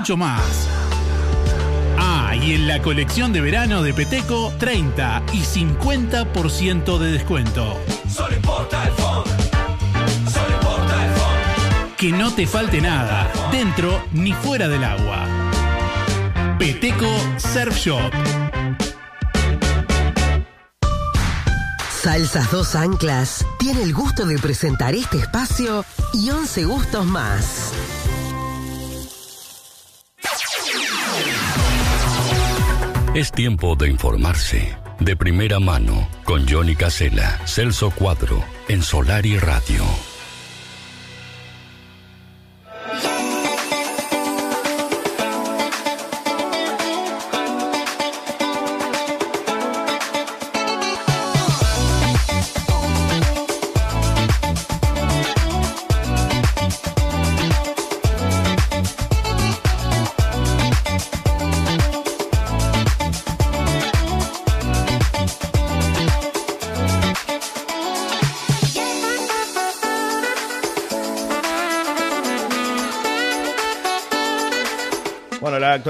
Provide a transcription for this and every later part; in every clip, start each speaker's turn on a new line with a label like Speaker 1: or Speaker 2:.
Speaker 1: mucho más. Ah, y en la colección de verano de Peteco, 30 y 50% de descuento.
Speaker 2: Solo importa el fondo. Solo importa el fondo.
Speaker 1: Que no te falte nada, dentro ni fuera del agua. Peteco Surf Shop.
Speaker 3: Salsas Dos Anclas tiene el gusto de presentar este espacio y 11 gustos más.
Speaker 4: Es tiempo de informarse. De primera mano, con Johnny Casella, Celso Cuadro, en Solar y Radio.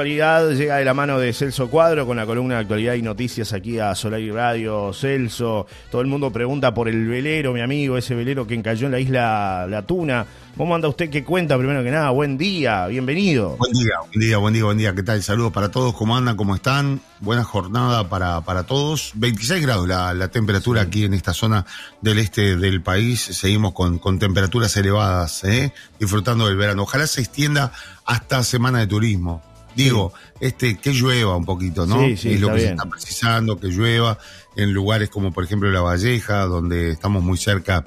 Speaker 5: Actualidad llega de la mano de Celso Cuadro con la columna de actualidad y noticias aquí a Solar y Radio. Celso, todo el mundo pregunta por el velero, mi amigo, ese velero que encalló en la isla La Tuna. ¿Cómo anda usted? ¿Qué cuenta? Primero que nada, buen día, bienvenido.
Speaker 6: Buen día, buen día, buen día, buen día. ¿Qué tal? Saludos para todos. ¿Cómo andan? ¿Cómo están? Buena jornada para, para todos. 26 grados la, la temperatura aquí en esta zona del este del país. Seguimos con, con temperaturas elevadas, ¿eh? disfrutando del verano. Ojalá se extienda hasta Semana de Turismo. Digo, este que llueva un poquito, ¿no?
Speaker 5: Sí, sí,
Speaker 6: es lo que
Speaker 5: bien.
Speaker 6: se está precisando, que llueva en lugares como por ejemplo La Valleja, donde estamos muy cerca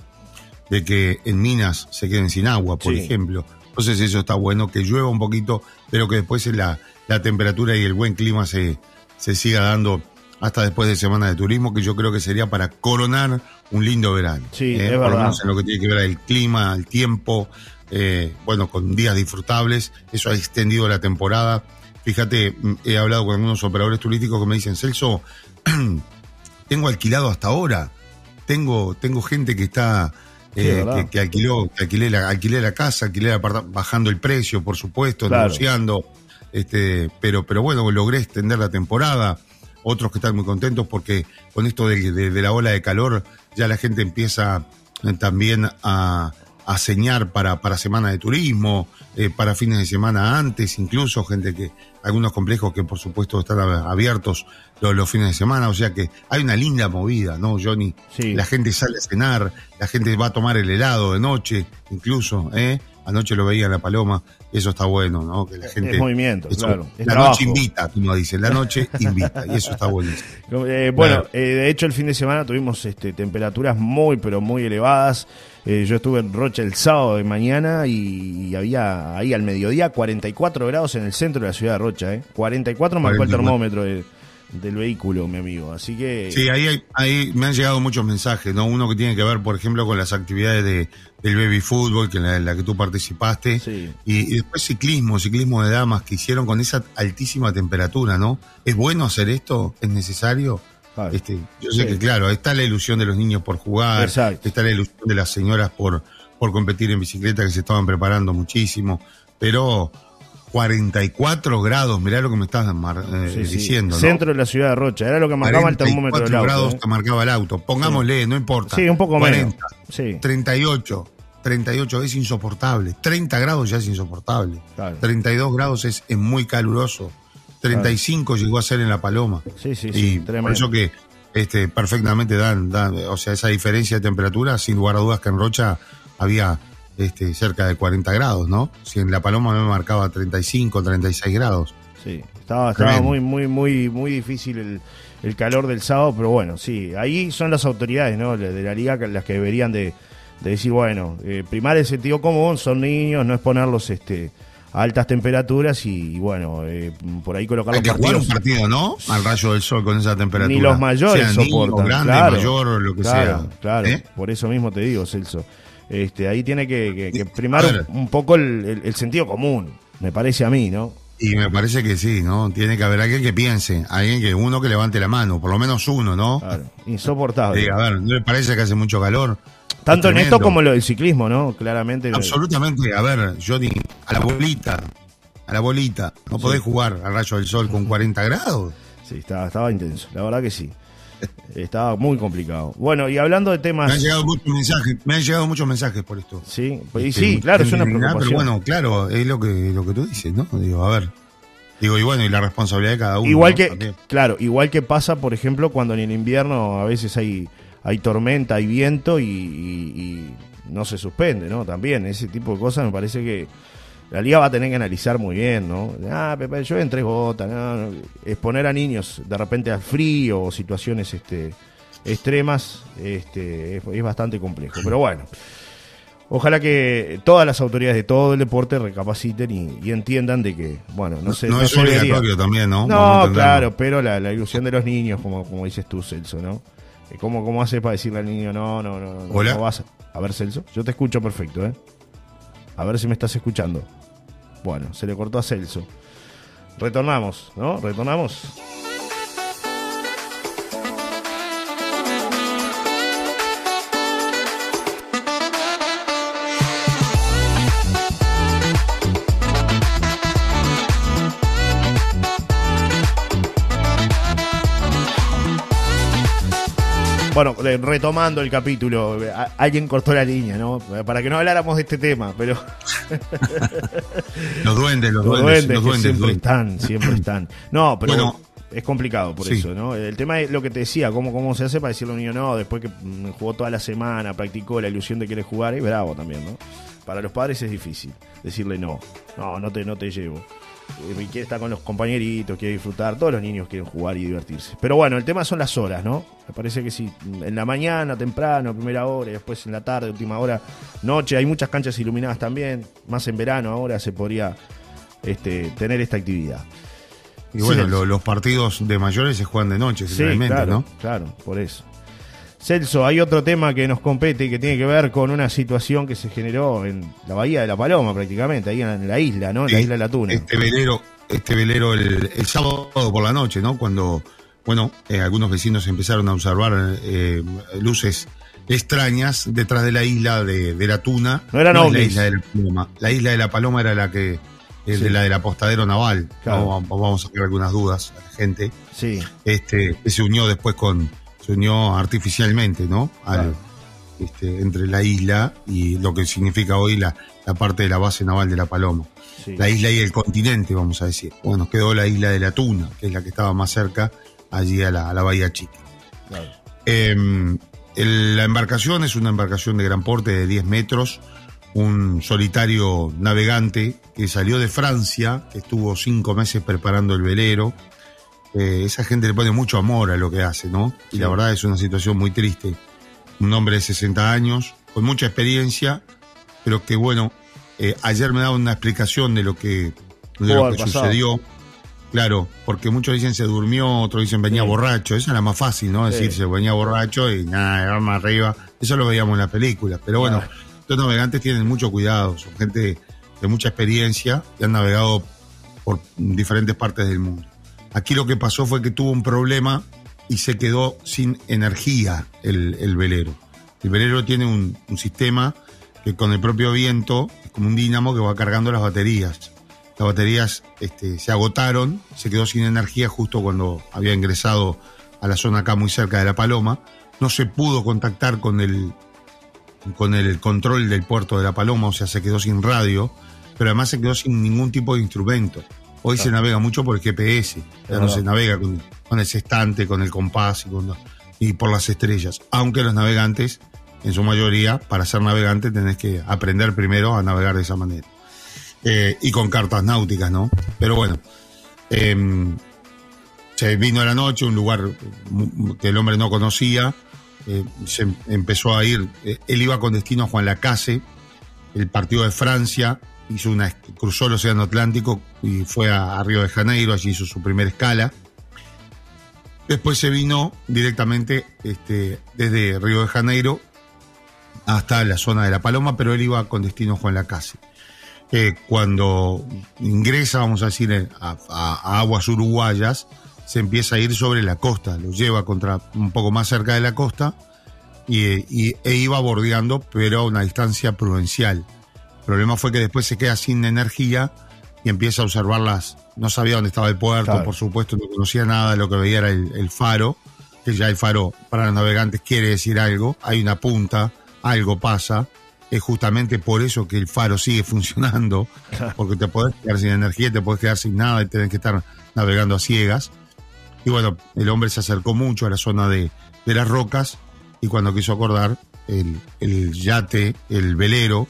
Speaker 6: de que en minas se queden sin agua, por
Speaker 5: Sí.
Speaker 6: ejemplo. Entonces eso está bueno, que llueva un poquito, pero que después la, la temperatura y el buen clima se, se siga dando hasta después de Semana de Turismo, que yo creo que sería para coronar un lindo verano.
Speaker 5: Sí,
Speaker 6: ¿eh?
Speaker 5: es
Speaker 6: Por lo
Speaker 5: verdad.
Speaker 6: menos en lo que tiene que ver el clima, el tiempo, eh, bueno, con días disfrutables, eso ha extendido la temporada. Fíjate, mm, he hablado con algunos operadores turísticos que me dicen, Celso, tengo alquilado hasta ahora. Tengo, tengo gente que está, eh, que, que alquiló, que alquilé la, alquilé la casa, alquilé aparta- bajando el precio, por supuesto,
Speaker 5: Claro.
Speaker 6: negociando. Este, pero, pero bueno, logré extender la temporada. Otros que están muy contentos porque con esto de, de- de la ola de calor, ya la gente empieza eh, también a, a señar para, para semana de turismo, eh, para fines de semana antes, incluso gente que, algunos complejos que por supuesto están abiertos los, los fines de semana, o sea que hay una linda movida, ¿no, Johnny?
Speaker 5: Sí.
Speaker 6: La gente sale a cenar, la gente va a tomar el helado de noche, incluso, ¿eh? Anoche lo veía en la paloma, eso está bueno, ¿no? Que la gente.
Speaker 5: es movimiento,
Speaker 6: eso-
Speaker 5: claro, es
Speaker 6: la
Speaker 5: trabajo.
Speaker 6: noche invita, como dice, la noche invita, y eso está bueno.
Speaker 5: Eh, bueno,
Speaker 6: Claro.
Speaker 5: eh, de hecho el fin de semana tuvimos este, temperaturas muy, pero muy elevadas. Eh, yo estuve en Rocha el sábado de mañana y, y había ahí al mediodía 44 grados en el centro de la ciudad de Rocha. ¿eh? 44 marcó el
Speaker 6: 44.
Speaker 5: termómetro de- del vehículo, mi amigo. Así que...
Speaker 6: Sí, ahí, hay- ahí me han llegado muchos mensajes, ¿no? Uno que tiene que ver, por ejemplo, con las actividades de, del baby fútbol, que en la, en la que tú participaste,
Speaker 5: Sí.
Speaker 6: y, y después ciclismo, ciclismo de damas que hicieron con esa altísima temperatura, ¿no? ¿Es bueno hacer esto? ¿Es necesario?
Speaker 5: Claro.
Speaker 6: Este, yo sé
Speaker 5: Sí.
Speaker 6: que, claro, está la ilusión de los niños por jugar,
Speaker 5: Exacto.
Speaker 6: está la ilusión de las señoras por, por competir en bicicleta, que se estaban preparando muchísimo, pero 44 grados, mirá lo que me estás mar- eh,
Speaker 5: Sí, sí.
Speaker 6: diciendo, ¿no?
Speaker 5: Centro de la ciudad de Rocha, era lo que marcaba el termómetro del
Speaker 6: 44
Speaker 5: auto.
Speaker 6: grados
Speaker 5: ¿eh?
Speaker 6: marcaba el auto. Pongámosle, no importa.
Speaker 5: Sí, un poco
Speaker 6: 40,
Speaker 5: menos. Sí.
Speaker 6: 38, 38 es insoportable. 30 grados ya es insoportable.
Speaker 5: Claro.
Speaker 6: 32 grados es, es muy caluroso. 35 llegó a ser en La Paloma.
Speaker 5: Sí, sí,
Speaker 6: y
Speaker 5: sí,
Speaker 6: por eso que este, perfectamente dan, dan, o sea, esa diferencia de temperatura, sin lugar a dudas que en Rocha había este, cerca de 40 grados, ¿no? Si en La Paloma me marcaba 35, 36 grados.
Speaker 5: Sí, estaba, estaba muy, muy, muy, muy difícil el, el calor del sábado, pero bueno, sí, ahí son las autoridades, ¿no? De la liga las que deberían de, de decir, bueno, eh, primar el sentido común, son niños, no exponerlos este, a altas temperaturas y, y bueno, eh, por ahí colocar
Speaker 6: Hay
Speaker 5: los
Speaker 6: que jugar un partido, ¿no? Al rayo del sol con esa temperatura.
Speaker 5: Ni los mayores
Speaker 6: Sea niño,
Speaker 5: soportan.
Speaker 6: grande,
Speaker 5: claro,
Speaker 6: mayor, lo que
Speaker 5: claro,
Speaker 6: sea.
Speaker 5: Claro,
Speaker 6: ¿Eh?
Speaker 5: por eso mismo te digo, Celso. Este, ahí tiene que, que- que
Speaker 6: Y,
Speaker 5: primar
Speaker 6: ver.
Speaker 5: un, un poco el, el- el sentido común, me parece a mí, ¿no?
Speaker 6: Y me parece que sí, ¿no? Tiene que haber alguien que piense, alguien que uno que levante la mano, por lo menos uno, ¿no?
Speaker 5: Claro, insoportable.
Speaker 6: Diga, a ver, ¿no le parece que hace mucho calor?
Speaker 5: Tanto en esto como lo del ciclismo, ¿no? Claramente.
Speaker 6: Absolutamente, a ver, Johnny, a la bolita, a la bolita. No podés jugar al rayo del sol con 40 grados.
Speaker 5: Sí, estaba, estaba intenso, la verdad que sí. Estaba muy complicado. Bueno, y hablando de
Speaker 6: Me
Speaker 5: temas...
Speaker 6: han llegado muchos mensajes, me han llegado muchos mensajes por esto.
Speaker 5: Sí, pues, y
Speaker 6: Este,
Speaker 5: sí, claro, es una preocupación.
Speaker 6: Pero bueno, claro, es lo que, lo que tú dices, ¿no? Digo, a ver. Digo, y bueno, y la responsabilidad de cada uno.
Speaker 5: igual
Speaker 6: ¿no?
Speaker 5: que,
Speaker 6: También.
Speaker 5: claro, igual que pasa, por ejemplo, cuando en el invierno a veces hay, hay tormenta, hay viento y, y- y no se suspende, ¿no? También ese tipo de cosas me parece que la liga va a tener que analizar muy bien, ¿no? Ah, Pepe, yo en tres gotas, no, no. exponer a niños de repente al frío o situaciones este, extremas este, es, es bastante complejo. Pero bueno, ojalá que todas las autoridades de todo el deporte recapaciten y, y entiendan de que, bueno, no, sé,
Speaker 6: no, es
Speaker 5: se debería-
Speaker 6: obligatorio también, ¿no?
Speaker 5: No, claro, pero la, la ilusión de los niños, como, como dices tú, Celso, ¿no? Eh, ¿Cómo, ¿Cómo haces para decirle al niño, no, no, no, no,
Speaker 6: Hola.
Speaker 5: no vas a... a ver, Celso, yo te escucho perfecto, ¿eh? A ver si me estás escuchando. Bueno, se le cortó a Celso. Retornamos, ¿no? Retornamos. Bueno, retomando el capítulo, alguien cortó la línea, ¿no? Para que no habláramos de este tema, pero
Speaker 6: Los duendes, los,
Speaker 5: los
Speaker 6: duendes,
Speaker 5: duendes,
Speaker 6: los duendes.
Speaker 5: siempre
Speaker 6: duendes.
Speaker 5: están, siempre están. No, pero
Speaker 6: Bueno,
Speaker 5: es complicado por
Speaker 6: sí.
Speaker 5: eso, ¿no? El tema es lo que te decía, cómo, cómo se hace para decirle a un niño no, después que mm, jugó toda la semana, practicó la ilusión de querer jugar, y bravo también, ¿no? Para los padres es difícil decirle no, no, no te, no te llevo. Eh, quiere estar con los compañeritos, quiere disfrutar, todos los niños quieren jugar y divertirse. Pero bueno, el tema son las horas, ¿no? Me parece que si en la mañana, temprano, primera hora, y después en la tarde, última hora, noche, hay muchas canchas iluminadas también, más en verano ahora se podría este, tener esta actividad.
Speaker 6: Y bueno,
Speaker 5: Sí.
Speaker 6: lo- los partidos de mayores se juegan de noche,
Speaker 5: Sí, claro,
Speaker 6: ¿no?
Speaker 5: claro, por eso. Celso, hay otro tema que nos compete y que tiene que ver con una situación que se generó en la Bahía de la Paloma, prácticamente, ahí en la isla, ¿no? En la isla de la Tuna.
Speaker 6: Este velero, este velero el, el sábado por la noche, ¿no? Cuando, bueno, eh, algunos vecinos empezaron a observar eh, luces extrañas detrás de la isla de, de la Tuna.
Speaker 5: No eran
Speaker 6: es la isla de la Paloma. La isla de la Paloma era la que, eh,
Speaker 5: Sí.
Speaker 6: de la del apostadero naval.
Speaker 5: Claro.
Speaker 6: Vamos, vamos a sacar algunas dudas a la gente.
Speaker 5: Sí,
Speaker 6: Este, que se unió después con, se unió artificialmente, ¿no? Al-
Speaker 5: Claro.
Speaker 6: este, entre la isla y lo que significa hoy la, la parte de la base naval de la Paloma
Speaker 5: sí.
Speaker 6: la isla y el continente, vamos a decir. Bueno, quedó la isla de la Tuna, que es la que estaba más cerca, allí a la, a la Bahía Chica.
Speaker 5: claro.
Speaker 6: Eh, el- la embarcación es una embarcación de gran porte de 10 metros, un solitario navegante que salió de Francia, que estuvo cinco meses preparando el velero. Eh, esa gente le pone mucho amor a lo que hace, ¿no? Y
Speaker 5: Sí.
Speaker 6: la verdad es una situación muy triste. Un hombre de 60 años, con mucha experiencia, pero que bueno, eh, ayer me daba una explicación de lo que, de
Speaker 5: Pudo
Speaker 6: lo
Speaker 5: haber
Speaker 6: que
Speaker 5: pasado.
Speaker 6: sucedió. Claro, porque muchos dicen se durmió, otros dicen venía
Speaker 5: Sí.
Speaker 6: borracho. Esa era más fácil, ¿no?
Speaker 5: Sí.
Speaker 6: Decir se venía borracho y nada, más arriba. Eso lo veíamos en la película. Pero bueno,
Speaker 5: Claro.
Speaker 6: estos navegantes tienen mucho cuidado, son gente de mucha experiencia y han navegado por diferentes partes del mundo. Aquí lo que pasó fue que tuvo un problema y se quedó sin energía el, el velero. El velero tiene un, un sistema que con el propio viento es como un dínamo que va cargando las baterías. Las baterías este, se agotaron, se quedó sin energía justo cuando había ingresado a la zona acá muy cerca de La Paloma. No se pudo contactar con el, con el control del puerto de La Paloma, o sea, se quedó sin radio, pero además se quedó sin ningún tipo de instrumento. Hoy se navega mucho por el GPS, ya no se navega con, con el sextante, con el compás y, con- y por las estrellas. Aunque los navegantes, en su mayoría, para ser navegante tenés que aprender primero a navegar de esa manera. Eh, y con cartas náuticas, ¿no? Pero bueno, em, se vino a la noche, un lugar que el hombre no conocía, eh, se empezó a ir, eh, él iba con destino a Juan Lacase, el partido de Francia, hizo una, cruzó el Océano Atlántico y fue a, a Río de Janeiro, allí hizo su primera escala. Después se vino directamente este, desde Río de Janeiro hasta la zona de La Paloma, pero él iba con destino Juan Lacase. Eh, cuando ingresa, vamos a decir, a, aguas uruguayas, se empieza a ir sobre la costa, lo lleva contra un poco más cerca de la costa y- e iba bordeando, pero a una distancia prudencial. El problema fue que después se queda sin energía y empieza a observarlas. No sabía dónde estaba el puerto,
Speaker 5: Claro.
Speaker 6: por supuesto, no conocía nada, lo que veía era el, el faro, que ya el faro para los navegantes quiere decir algo, hay una punta, algo pasa. Es justamente por eso que el faro sigue funcionando, porque te podés quedar sin energía, te podés quedar sin nada y tenés que estar navegando a ciegas. Y bueno, el hombre se acercó mucho a la zona de, de las rocas y cuando quiso acordar, el, el yate, el velero,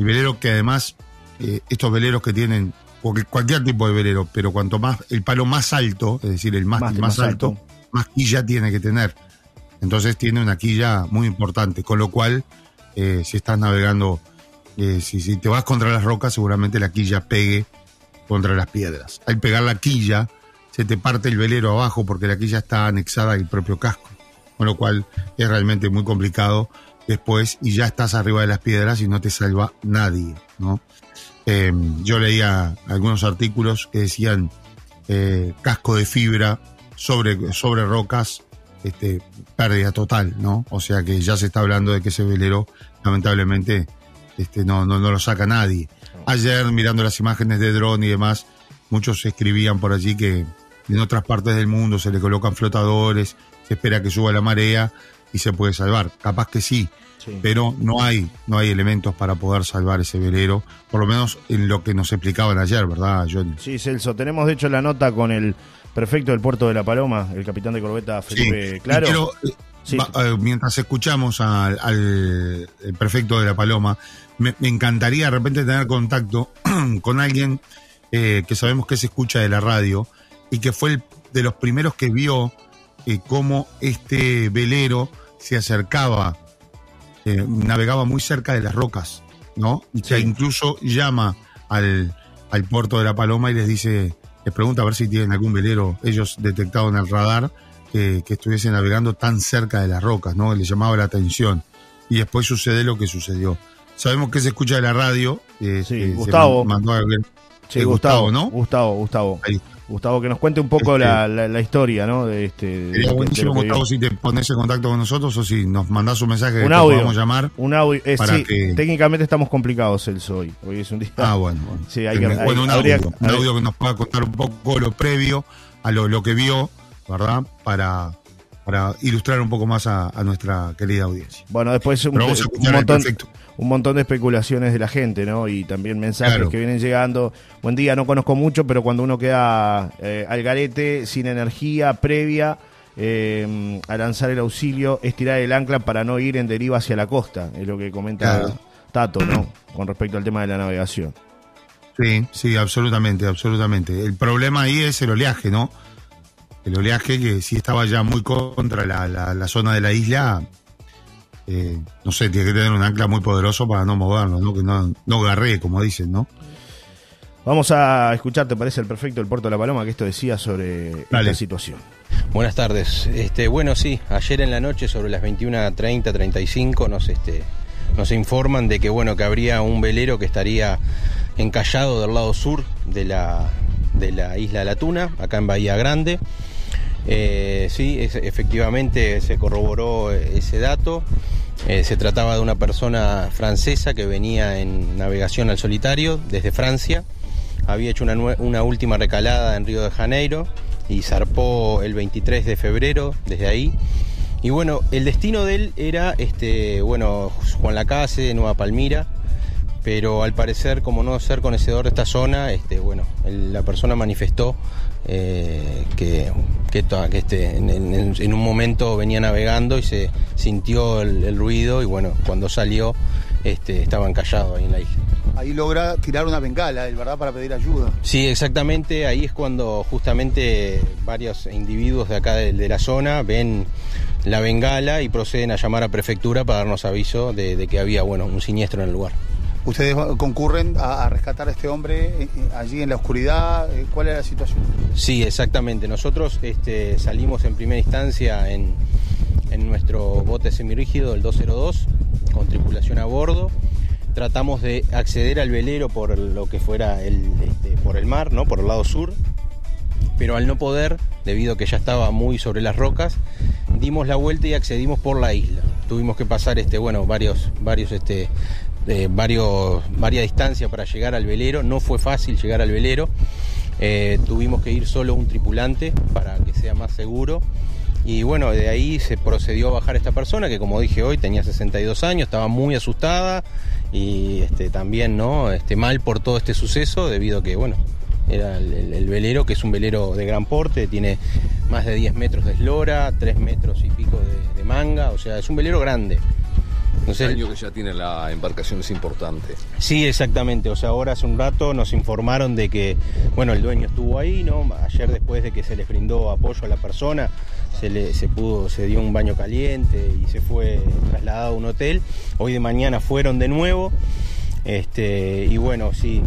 Speaker 6: el velero que además, eh, estos veleros que tienen, cualquier, cualquier tipo de velero, pero cuanto más, el palo más alto, es decir, el mástil
Speaker 5: Mástil
Speaker 6: más,
Speaker 5: más
Speaker 6: alto,
Speaker 5: alto.
Speaker 6: más quilla tiene que tener. Entonces tiene una quilla muy importante, con lo cual, eh, si estás navegando, eh, si, si te vas contra las rocas, seguramente la quilla pegue contra las piedras. Al pegar la quilla, se te parte el velero abajo porque la quilla está anexada al propio casco, con lo cual es realmente muy complicado después y ya estás arriba de las piedras y no te salva nadie, ¿no? Eh, yo leía algunos artículos que decían eh, casco de fibra sobre, sobre rocas, este, pérdida total, ¿no? O sea que ya se está hablando de que ese velero, lamentablemente, este, no, no, no lo saca nadie. Ayer, mirando las imágenes de dron y demás, muchos escribían por allí que en otras partes del mundo se le colocan flotadores, se espera que suba la marea y se puede salvar. Capaz que sí,
Speaker 5: Sí.
Speaker 6: pero no hay, no hay elementos para poder salvar ese velero, por lo menos en lo que nos explicaban ayer, ¿verdad, Johnny?
Speaker 5: Sí, Celso, tenemos de hecho la nota con el prefecto del puerto de La Paloma, el capitán de corbeta Felipe
Speaker 6: Sí,
Speaker 5: Claro.
Speaker 6: quiero, eh,
Speaker 5: Sí.
Speaker 6: va- mientras escuchamos al, al- prefecto de la Paloma, me, me encantaría de repente tener contacto con alguien eh, que sabemos que se escucha de la radio y que fue el de los primeros que vio eh, cómo este velero se acercaba, eh, navegaba muy cerca de las rocas, ¿no? Y que
Speaker 5: Sí.
Speaker 6: incluso llama al, al puerto de la Paloma y les dice, les pregunta a ver si tienen algún velero, ellos detectado en el radar, que, que estuviese navegando tan cerca de las rocas, ¿no? Le llamaba la atención. Y después sucede lo que sucedió. Sabemos que se escucha de la radio. eh,
Speaker 5: Sí,
Speaker 6: eh,
Speaker 5: Gustavo.
Speaker 6: man- mandó a
Speaker 5: Sí, Gustavo,
Speaker 6: Gustavo, ¿no?
Speaker 5: Gustavo, Gustavo.
Speaker 6: Ahí.
Speaker 5: Gustavo, que nos cuente un poco
Speaker 6: Este-
Speaker 5: la, la- la historia, ¿no? De este.
Speaker 6: Sería
Speaker 5: que-
Speaker 6: buenísimo,
Speaker 5: que
Speaker 6: Gustavo, si te pones en contacto con nosotros o si nos mandás un mensaje que
Speaker 5: Un
Speaker 6: te
Speaker 5: audio.
Speaker 6: podamos llamar.
Speaker 5: Un audio. eh, sí,
Speaker 6: que-
Speaker 5: técnicamente estamos complicados, Celso, hoy. Hoy es un día.
Speaker 6: Ah, bueno. bueno.
Speaker 5: Sí, hay que-
Speaker 6: Bueno,
Speaker 5: hay-
Speaker 6: un,
Speaker 5: habría-
Speaker 6: audio, un audio que nos pueda contar un poco lo previo a lo, lo que vio, ¿verdad? Para, para ilustrar un poco más a, a nuestra querida audiencia.
Speaker 5: Bueno, después un, un montón,
Speaker 6: prefecto.
Speaker 5: Un montón de especulaciones de la gente, ¿no? Y también mensajes
Speaker 6: Claro.
Speaker 5: que vienen llegando. Buen día, no conozco mucho, pero cuando uno queda eh, al garete, sin energía previa eh, a lanzar el auxilio, estirar el ancla para no ir en deriva hacia la costa, es lo que comenta
Speaker 6: Claro.
Speaker 5: Tato, ¿no? Con respecto al tema de la navegación.
Speaker 6: Sí, sí, absolutamente, absolutamente. El problema ahí es el oleaje, ¿no? El oleaje que si estaba ya muy contra la, la- la zona de la isla, eh, no sé, tiene que tener un ancla muy poderoso para no movernos, ¿no? Que no, no garree, como dicen, ¿no?
Speaker 5: Vamos a escuchar, ¿te parece el perfecto del Puerto de la Paloma que esto decía sobre
Speaker 6: Dale.
Speaker 5: esta situación?
Speaker 7: Buenas tardes. Este, bueno, sí, ayer en la noche sobre las 21.30, 35 nos, este, nos informan de que, bueno, que habría un velero que estaría encallado del lado sur de la, de la isla de la Tuna, acá en Bahía Grande. Eh, sí, efectivamente se corroboró ese dato. Eh, se trataba de una persona francesa que venía en navegación al solitario desde Francia. Había hecho una última recalada en Río de Janeiro y zarpó el 23 de febrero desde ahí. Y bueno, el destino de él era este, bueno, Juan Lacase, Nueva Palmira, pero al parecer, como no ser conocedor de esta zona, este, bueno, el- la persona manifestó eh, que, que, to- que este, en, en- en un momento venía navegando y se sintió el, el ruido y bueno, cuando salió este, estaba encallado ahí en la isla.
Speaker 8: Ahí logra tirar una bengala, ¿verdad? Para pedir ayuda.
Speaker 7: Sí, exactamente. Ahí es cuando justamente varios individuos de acá de, de la zona ven la bengala y proceden a llamar a prefectura para darnos aviso de, de que había bueno un siniestro en el lugar.
Speaker 8: Ustedes concurren a, rescatar a este hombre eh, eh, allí en la oscuridad. eh, ¿Cuál era la situación?
Speaker 7: Sí, exactamente. Nosotros este, salimos en primera instancia en, nuestro bote semirrígido, el 202, con tripulación a bordo. Tratamos de acceder al velero por lo que fuera el, este, por el mar, ¿no? por el lado sur, pero al no poder, debido a que ya estaba muy sobre las rocas, dimos la vuelta y accedimos por la isla. Tuvimos que pasar este, bueno, varios, varios este, eh, varios, varias distancias para llegar al velero. No fue fácil llegar al velero. Eh, tuvimos que ir solo un tripulante para que sea más seguro. Y bueno, de ahí se procedió a bajar esta persona que como dije hoy tenía 62 años, estaba muy asustada y este, también no este, mal por todo este suceso debido a que bueno, era el, el- el velero que es un velero de gran porte, tiene más de 10 metros de eslora, 3 metros y pico de manga, o sea, es un velero grande.
Speaker 9: El daño que ya tiene la embarcación es importante.
Speaker 7: Sí, exactamente. O sea, ahora hace un rato nos informaron de que, bueno, el dueño estuvo ahí, ¿no? Ayer después de que se les brindó apoyo a la persona, se le se pudo, se dio un baño caliente y se fue trasladado a un hotel. Hoy de mañana fueron de nuevo. Este, y bueno, sí,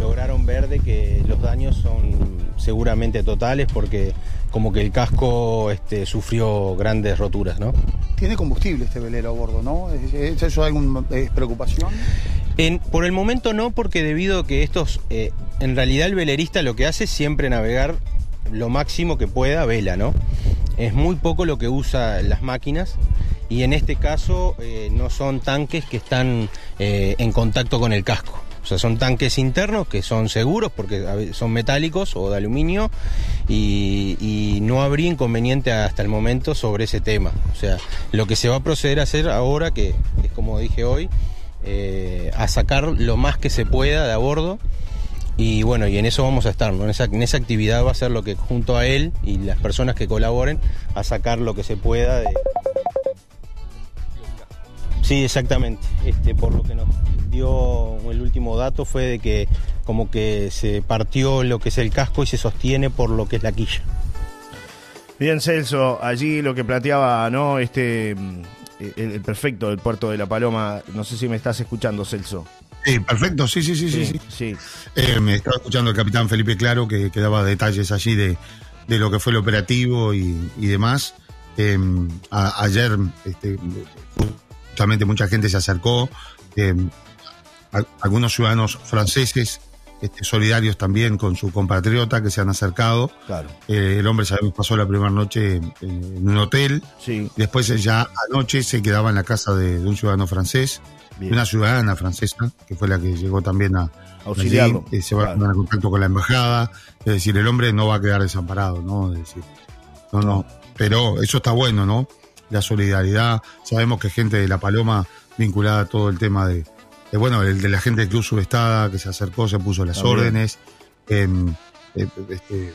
Speaker 7: lograron ver de que los daños son seguramente totales porque como que el casco este, sufrió grandes roturas, ¿no?
Speaker 8: Tiene combustible este velero a bordo, ¿no? ¿Es, es eso alguna preocupación?
Speaker 7: En- por el momento no, porque debido a que estos, eh, en realidad el velerista lo que hace es siempre navegar lo máximo que pueda vela, ¿no? Es muy poco lo que usa las máquinas y en este caso eh, no son tanques que están eh, en contacto con el casco. O sea, son tanques internos que son seguros porque son metálicos o de aluminio y, y no habría inconveniente hasta el momento sobre ese tema. O sea, lo que se va a proceder a hacer ahora, que es como dije hoy, eh, a sacar lo más que se pueda de a bordo. Y bueno, y en eso vamos a estar, ¿no? En esa, en esa actividad va a ser lo que junto a él y las personas que colaboren, a sacar lo que se pueda de... Sí, exactamente. Este, por lo que nos dio el último dato fue de que como que se partió lo que es el casco y se sostiene por lo que es la quilla.
Speaker 5: Bien, Celso, allí lo que planteaba, ¿no? Este, mm, el, el perfecto del puerto de La Paloma. No sé si me estás escuchando, Celso.
Speaker 6: Sí, perfecto, sí, sí, sí, sí. sí.
Speaker 5: sí.
Speaker 6: Eh, me estaba escuchando el capitán Felipe Claro que, que daba detalles allí de, de lo que fue el operativo y, y demás. Eh, a- ayer este, justamente mucha gente se acercó, eh, a- algunos ciudadanos franceses este, solidarios también con su compatriota que se han acercado.
Speaker 5: Claro.
Speaker 6: Eh, el hombre, sabemos, pasó la primera noche en, en un hotel.
Speaker 5: Sí.
Speaker 6: Después eh, ya anoche se quedaba en la casa de, de un ciudadano francés,
Speaker 5: Bien.
Speaker 6: una ciudadana francesa, que fue la que llegó también a
Speaker 5: Auxiliarlo.
Speaker 6: allí, eh, se va a poner en contacto con la embajada. Es decir, el hombre no va a quedar desamparado, ¿no? Es decir, no, no. Pero eso está bueno, ¿no? La solidaridad. Sabemos que gente de La Paloma vinculada a todo el tema de, de, bueno, el de la gente del Club Subestada que se acercó, se puso las
Speaker 5: También.
Speaker 6: órdenes. em, eh, este,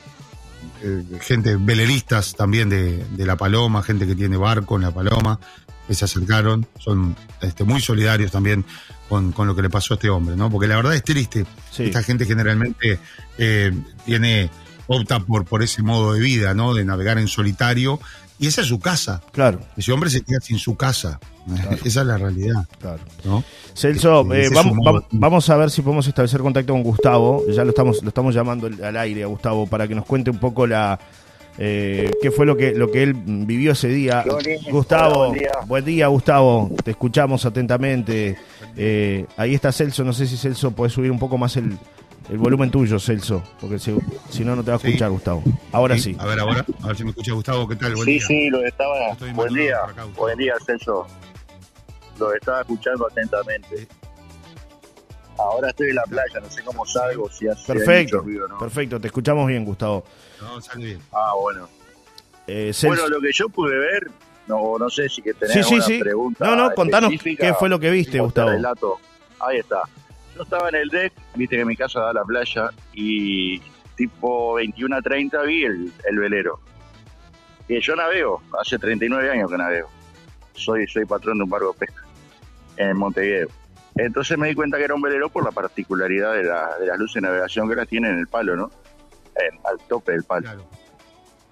Speaker 6: eh, gente, veleristas también de, de La Paloma, gente que tiene barco en La Paloma, que se acercaron, son este, muy solidarios también con, con lo que le pasó a este hombre, ¿no? Porque la verdad es triste,
Speaker 5: Sí.
Speaker 6: esta gente generalmente eh, tiene, opta por, por ese modo de vida, ¿no? De navegar en solitario, y esa es su casa.
Speaker 5: Claro,
Speaker 6: Ese hombre se queda sin su casa. Esa es la realidad,
Speaker 5: claro.
Speaker 6: ¿no?
Speaker 5: Celso, eh, vamos,
Speaker 6: su modo.
Speaker 5: vam- vamos a ver si podemos establecer contacto con Gustavo. Ya lo estamos, lo estamos llamando al aire a Gustavo para que nos cuente un poco la eh, qué fue lo que lo que él vivió ese día. Gustavo,
Speaker 10: Hola, buen día.
Speaker 5: buen día, Gustavo. Te escuchamos atentamente. Eh, ahí está Celso. No sé si Celso puede subir un poco más el, el volumen tuyo, Celso, porque si, si no no te va a
Speaker 6: Sí.
Speaker 5: escuchar, Gustavo. Ahora sí.
Speaker 6: A ver, ahora, a ver si me escucha Gustavo, ¿qué tal? Buen
Speaker 10: Sí,
Speaker 6: día.
Speaker 10: sí, lo estaba. Buen día,
Speaker 6: acá,
Speaker 10: buen día, Celso. Lo estaba escuchando atentamente. Ahora estoy en la playa, no sé cómo salgo, si hace
Speaker 5: Perfecto,
Speaker 10: mucho ruido, ¿no?
Speaker 5: perfecto. Te escuchamos bien, Gustavo.
Speaker 6: No, sale bien.
Speaker 10: Ah, bueno.
Speaker 5: Eh, Celso-
Speaker 10: Bueno, lo que yo pude ver, no, no sé si que tenés
Speaker 5: Sí, sí, sí.
Speaker 10: pregunta
Speaker 5: No, no, contanos qué fue lo que viste, Gustavo.
Speaker 10: relato. Ahí está. Yo estaba en el deck, viste que mi casa da a la playa, y tipo 21 a 30 vi el, el velero. Que yo navego, hace 39 años que navego. Soy, soy patrón de un barco de pesca en Montevideo. Entonces me di cuenta que era un velero por la particularidad de, la, de las luces de navegación que las tiene en el palo, ¿no? En- al tope del palo.
Speaker 6: Claro.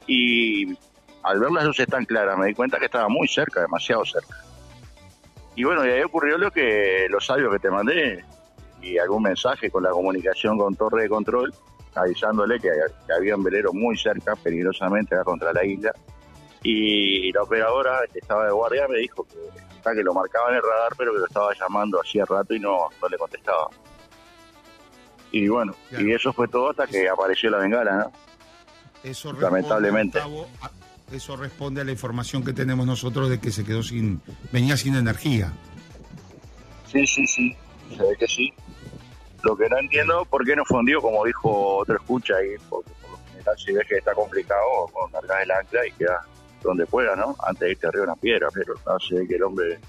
Speaker 10: Y al ver las luces tan claras me di cuenta que estaba muy cerca, demasiado cerca. Y bueno, y ahí ocurrió lo que los sabios que te mandé y algún mensaje con la comunicación con torre de control avisándole que, que había un velero muy cerca, peligrosamente acá contra la isla. Y la operadora que estaba de guardia me dijo que, hasta que lo marcaba en el radar, pero que lo estaba llamando hacía rato y no, no le contestaba. Y bueno,
Speaker 6: Claro.
Speaker 10: y eso fue todo hasta que apareció la bengala, ¿no?
Speaker 6: Eso
Speaker 10: Lamentablemente.
Speaker 6: Eso responde a la información que tenemos nosotros de que se quedó sin, venía sin energía.
Speaker 10: Sí, sí, sí, se ve que sí. Lo que no entiendo por qué no fundió, como dijo otro escucha ahí, porque por lo general si ves que está complicado, con largas el ancla y queda donde pueda, ¿no? Antes de irte arriba una piedra, pero no ve que el hombre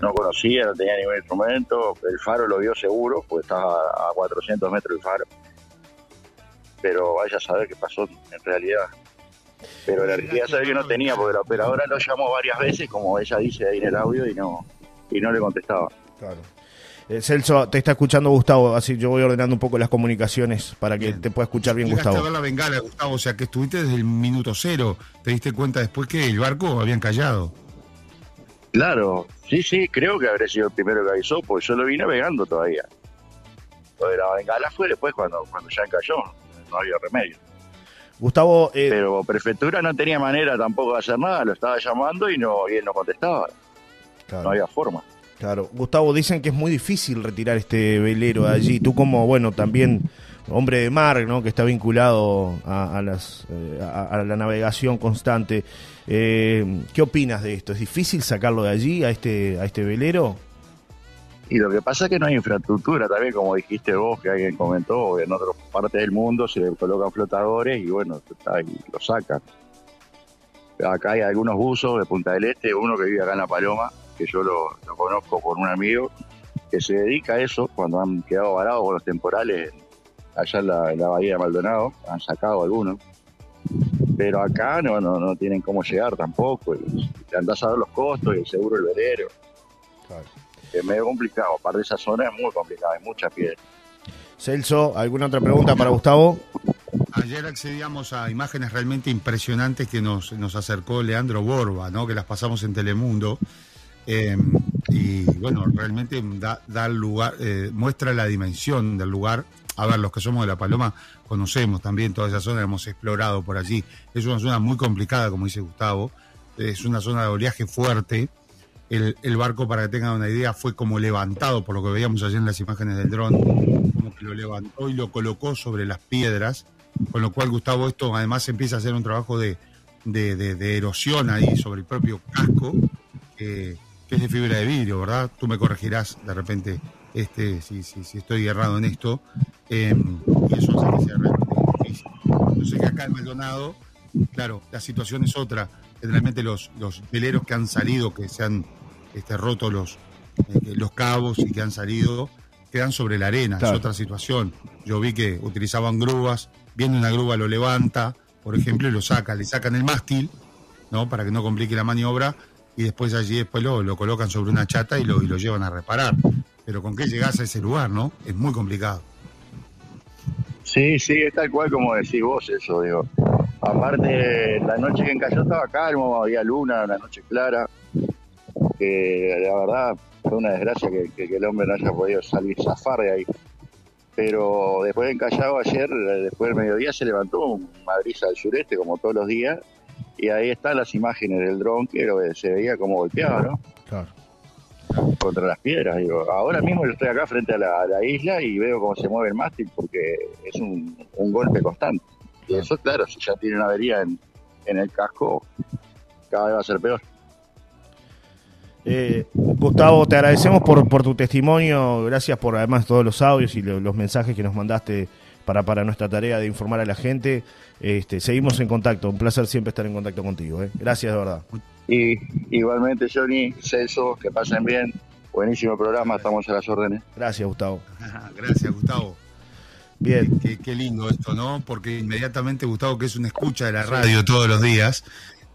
Speaker 10: no conocía, no tenía ningún instrumento, el faro lo vio seguro, pues estaba a 400 metros el faro. Pero vaya a saber qué pasó en realidad. Pero la realidad sabe que no tenía, porque la operadora lo llamó varias veces, como ella dice ahí en el audio, y no, y no le contestaba.
Speaker 5: Claro. Eh, Celso, te está escuchando Gustavo, así yo voy ordenando un poco las comunicaciones para que te pueda escuchar bien
Speaker 6: Llegaste a
Speaker 5: Gustavo.
Speaker 6: ver la bengala, Gustavo, o sea que estuviste desde el minuto cero. Te diste cuenta después que el barco habían callado.
Speaker 10: Claro, sí, sí, creo que habré sido el primero que avisó, porque yo lo vi navegando todavía. Lo de la bengala fue después cuando, cuando ya encalló, no había remedio.
Speaker 5: Gustavo, eh,
Speaker 10: Pero prefectura no tenía manera tampoco de hacer nada, lo estaba llamando y no y él no contestaba.
Speaker 5: Claro.
Speaker 10: No había forma.
Speaker 5: Claro, Gustavo, dicen que es muy difícil retirar este velero de allí. Tú como, bueno, también hombre de mar, ¿no? Que está vinculado a, las, eh, a, la navegación constante. Eh, ¿Qué opinas de esto? ¿Es difícil sacarlo de allí, a este, a este velero?
Speaker 10: Y lo que pasa es que no hay infraestructura también, como dijiste vos, que alguien comentó, en otras partes del mundo se le colocan flotadores y bueno, ahí, lo sacan. Acá hay algunos buzos de Punta del Este, uno que vive acá en La Paloma, que yo lo, lo conozco por un amigo, que se dedica a eso cuando han quedado varados con los temporales allá en la, en la bahía de Maldonado, han sacado algunos. Pero acá no, no, no tienen cómo llegar tampoco, y te andás a ver los costos y el seguro del velero. Es medio complicado, aparte de esa zona es muy complicada, hay mucha piedra.
Speaker 5: Celso, ¿alguna otra pregunta para Gustavo?
Speaker 6: Ayer accedíamos a imágenes realmente impresionantes que nos, nos acercó Leandro Borba, ¿no? que las pasamos en Telemundo. Eh, y bueno, realmente da, lugar, eh, muestra la dimensión del lugar. A ver, los que somos de La Paloma conocemos también toda esa zona, hemos explorado por allí. Es una zona muy complicada, como dice Gustavo. Es una zona de oleaje fuerte. El, barco, para que tengan una idea, fue como levantado, por lo que veíamos ayer en las imágenes del dron, como que lo levantó y lo colocó sobre las piedras, con lo cual, Gustavo, esto además empieza a hacer un trabajo de, erosión ahí sobre el propio casco, que, que es de fibra de vidrio, ¿verdad? Tú me corregirás de repente este, si, si, si estoy errado en esto, eh, y eso hace que sea realmente difícil. Yo sé que acá en Maldonado, claro, la situación es otra. Generalmente los, los veleros que han salido, que se han este, roto los, eh, los cabos y que han salido, quedan sobre la arena,
Speaker 5: Claro.
Speaker 6: es otra situación. Yo vi que utilizaban grúas, viene una grúa lo levanta, por ejemplo, y lo saca, le sacan el mástil, ¿no? Para que no complique la maniobra, y después allí después lo, lo colocan sobre una chata y lo, y lo llevan a reparar. Pero con qué llegás a ese lugar, ¿no? Es muy complicado.
Speaker 10: Sí, sí, es tal cual como decís vos eso, digo. Aparte, la noche que encalló estaba calmo, había luna, una noche clara, que la verdad fue una desgracia que, el hombre no haya podido salir, zafar de ahí. Pero después de encallado ayer, después del mediodía, se levantó una brisa del sureste, como todos los días, y ahí están las imágenes del dron que se veía como golpeado, ¿no?
Speaker 5: Claro.
Speaker 10: Contra las piedras, digo. Ahora mismo yo estoy acá frente a la, a la isla y veo cómo se mueve el mástil porque es un, un golpe constante. Y eso, claro, si ya tiene una avería en, en el casco, cada vez va a ser peor.
Speaker 5: Eh, Gustavo, te agradecemos por, por tu testimonio, gracias por además todos los audios y lo- los mensajes que nos mandaste para, para nuestra tarea de informar a la gente. Este, seguimos en contacto, un placer siempre estar en contacto contigo. ¿eh? Gracias de verdad.
Speaker 10: Y igualmente, Johnny, Celso, que pasen bien. Buenísimo programa, estamos a las órdenes.
Speaker 5: Gracias, Gustavo.
Speaker 6: Gracias, Gustavo.
Speaker 5: Bien.
Speaker 6: Qué, qué lindo esto, ¿no? Porque inmediatamente Gustavo, que es un escucha de la radio todos los días,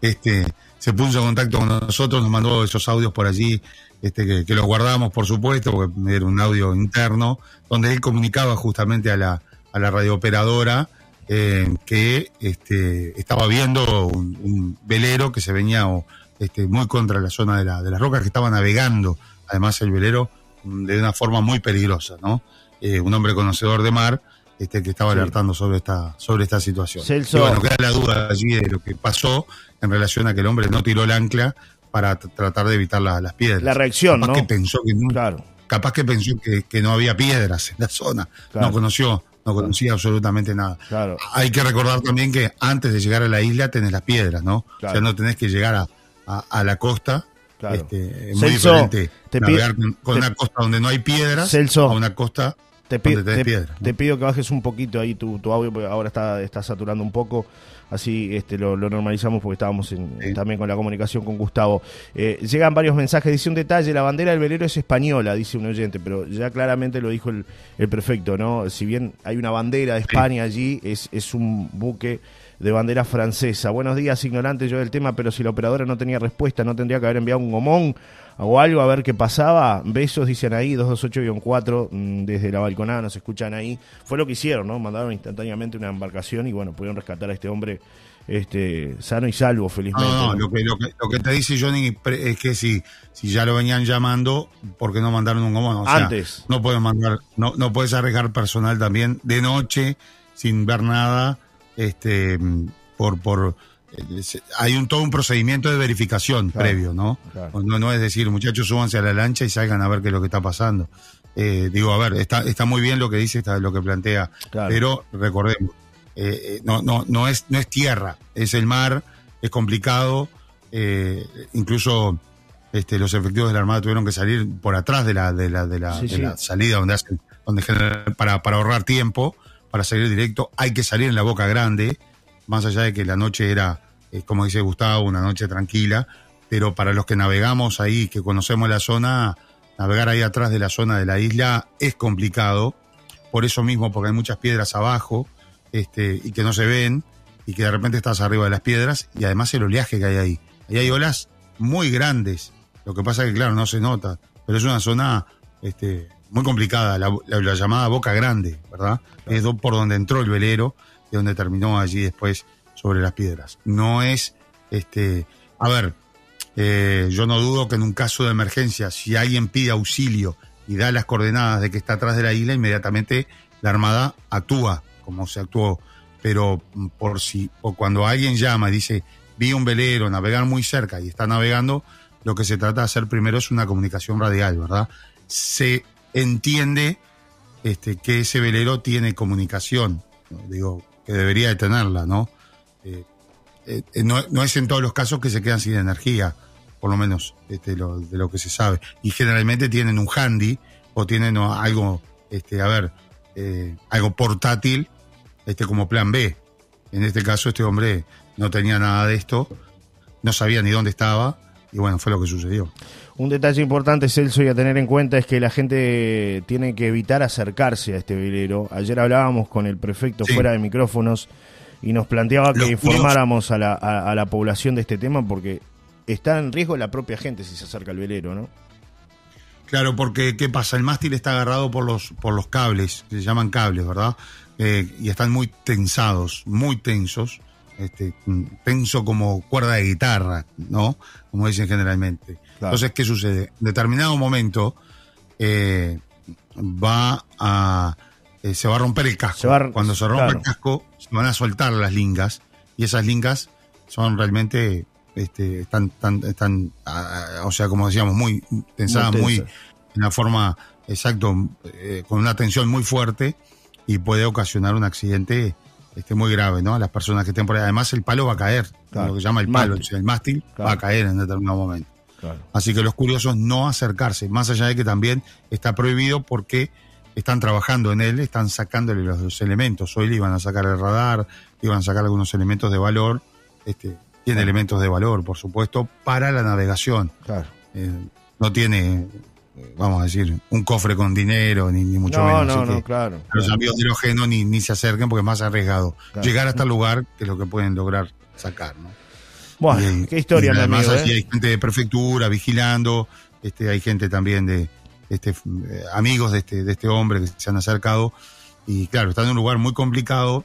Speaker 6: este, se puso en contacto con nosotros, nos mandó esos audios por allí, este, que, que los guardamos, por supuesto, porque era un audio interno, donde él comunicaba justamente a la, a la radiooperadora eh, que este, estaba viendo un, un velero que se venía o, este, muy contra la zona de, la, de las rocas, que estaba navegando, además el velero, mm, de una forma muy peligrosa, ¿no? Eh, un hombre conocedor de mar, este, que estaba
Speaker 5: Sí.
Speaker 6: alertando sobre esta, sobre esta situación.
Speaker 5: Celso.
Speaker 6: Y bueno, queda la duda allí de lo que pasó en relación a que el hombre no tiró el ancla para tratar de evitar la- las piedras.
Speaker 5: La reacción,
Speaker 6: capaz
Speaker 5: ¿no?
Speaker 6: Que pensó que no,
Speaker 5: Claro.
Speaker 6: Capaz que pensó que, que no había piedras en la zona.
Speaker 5: Claro.
Speaker 6: No conoció, no conocía absolutamente nada.
Speaker 5: Claro.
Speaker 6: Hay que recordar también que antes de llegar a la isla tenés las piedras, ¿no?
Speaker 5: Claro.
Speaker 6: O sea, no tenés que llegar a, a- a la costa
Speaker 5: Claro.
Speaker 6: Este, es muy
Speaker 5: Celso,
Speaker 6: diferente
Speaker 5: te
Speaker 6: navegar con, con
Speaker 5: te-
Speaker 6: una costa donde no hay piedras
Speaker 5: Celso,
Speaker 6: a una costa
Speaker 5: Te, pi-
Speaker 6: donde tenés
Speaker 5: te- pido que bajes un poquito ahí tu, tu audio, porque ahora está, está saturando un poco. Así este, lo, lo normalizamos porque estábamos en- también con la comunicación con Gustavo. Eh, llegan varios mensajes. Dice un detalle: la bandera del velero es española, dice un oyente, pero ya claramente lo dijo el, el prefecto, ¿no? Si bien hay una bandera de España allí, es, es un buque de bandera francesa. Buenos días, ignorante yo del tema, pero si la operadora no tenía respuesta, no tendría que haber enviado un gomón o algo a ver qué pasaba. Besos, dicen ahí, 228-4, mm, desde la balconada nos escuchan ahí. Fue lo que hicieron, ¿no? Mandaron instantáneamente una embarcación y bueno, pudieron rescatar a este hombre este sano y salvo, felizmente.
Speaker 6: No, no,
Speaker 5: ¿no?
Speaker 6: Lo, que, lo, que, lo que te dice Johnny es que si, si ya lo venían gramando, ¿por qué no mandaron un gomón? O sea,
Speaker 5: Antes.
Speaker 6: No puedes mandar, no, no puedes arriesgar personal también de noche, sin ver nada, este por, por hay un todo un procedimiento de verificación
Speaker 5: Claro,
Speaker 6: previo, ¿no?
Speaker 5: claro.
Speaker 6: ¿no? No es decir, muchachos, súbanse a la lancha y salgan a ver qué es lo que está pasando. Eh, digo, a ver, está, está muy bien lo que dice, está lo que plantea,
Speaker 5: Claro.
Speaker 6: pero recordemos, eh, eh, no, no, no, es, no es tierra, es el mar, es complicado, eh, incluso este, los efectivos de la Armada tuvieron que salir por atrás de la, de la, de la,
Speaker 5: Sí,
Speaker 6: de
Speaker 5: sí.
Speaker 6: la salida donde hacen, donde generan- para, para ahorrar tiempo, para salir directo, hay que salir en la boca grande, más allá de que la noche era, eh, como dice Gustavo, una noche tranquila, pero para los que navegamos ahí, que conocemos la zona, navegar ahí atrás de la zona de la isla es complicado, por eso mismo, porque hay muchas piedras abajo, este, y que no se ven, y que de repente estás arriba de las piedras, y además el oleaje que hay ahí. Ahí hay olas muy grandes, lo que pasa es que, claro, no se nota, pero es una zona este, muy complicada, la, la- la llamada Boca Grande, ¿verdad? Es por donde entró el velero y donde terminó allí después sobre las piedras. No es, este, a ver, eh, yo no dudo que en un caso de emergencia, si alguien pide auxilio y da las coordenadas de que está atrás de la isla, inmediatamente la Armada actúa como se actuó. Pero mm, por si, o cuando alguien llama y dice, vi un velero navegar muy cerca y está navegando, lo que se trata de hacer primero es una comunicación radial, ¿verdad? Se entiende este, que ese velero tiene comunicación, digo, que debería de tenerla, ¿no? Eh, eh, eh, no, no es en todos los casos que se quedan sin energía, por lo menos este, de lo que se sabe. Y generalmente tienen un handy o tienen algo, este, a ver, algo portátil, este, como plan B. En este caso, este hombre no tenía nada de esto, no sabía ni dónde estaba, y bueno, fue lo que sucedió.
Speaker 5: Un detalle importante, Celso, y a tener en cuenta es que la gente tiene que evitar acercarse a este velero. Ayer hablábamos con el prefecto
Speaker 6: Sí.
Speaker 5: fuera de micrófonos y nos planteaba que
Speaker 6: Los
Speaker 5: informáramos a la, a, a la población de este tema porque está en riesgo la propia gente si se acerca al velero, ¿no?
Speaker 6: Claro, porque ¿qué pasa? El mástil está agarrado por los, por los cables, que se llaman cables, ¿verdad? Eh, y están muy tensados, muy tensos, este, mm, tenso como cuerda de guitarra, ¿no? Como dicen generalmente.
Speaker 5: Claro.
Speaker 6: Entonces, ¿qué sucede? En determinado momento eh, va a eh, se va a romper el casco.
Speaker 5: Se
Speaker 6: Cuando se rompe
Speaker 5: claro.
Speaker 6: el casco, se van a soltar las lingas y esas lingas son realmente este, están, están, están ah, o sea, como decíamos, muy tensadas,
Speaker 5: Muy
Speaker 6: muy, en una forma, exacto, eh, con una tensión muy fuerte y puede ocasionar un accidente este, muy grave, ¿no? A las personas que estén por ahí. Además, el palo va a caer,
Speaker 5: Claro.
Speaker 6: lo que llama el palo, o sea, el mástil va a caer en determinado momento.
Speaker 5: Claro.
Speaker 6: Así que los curiosos no acercarse, más allá de que también está prohibido porque están trabajando en él, están sacándole los, los elementos. Hoy le iban a sacar el radar, le iban a sacar algunos elementos de valor. Este, tiene elementos de valor, por supuesto, para la navegación.
Speaker 5: Claro.
Speaker 6: Eh, no tiene, eh, vamos a decir, un cofre con dinero, ni, ni mucho
Speaker 5: no,
Speaker 6: menos.
Speaker 5: no,
Speaker 6: así
Speaker 5: no, claro.
Speaker 6: los
Speaker 5: claro.
Speaker 6: amigos de hidrógeno ni, ni se acerquen porque es más arriesgado.
Speaker 5: Claro.
Speaker 6: Llegar hasta el lugar que es lo que pueden lograr sacar, ¿no?
Speaker 5: Bueno,
Speaker 6: Y-
Speaker 5: qué historia,
Speaker 6: y
Speaker 5: mi
Speaker 6: además
Speaker 5: amigo. ¿eh?
Speaker 6: hay gente de prefectura vigilando, este, hay gente también de este, eh, amigos de este, de este hombre que se han acercado. Y claro, está en un lugar muy complicado.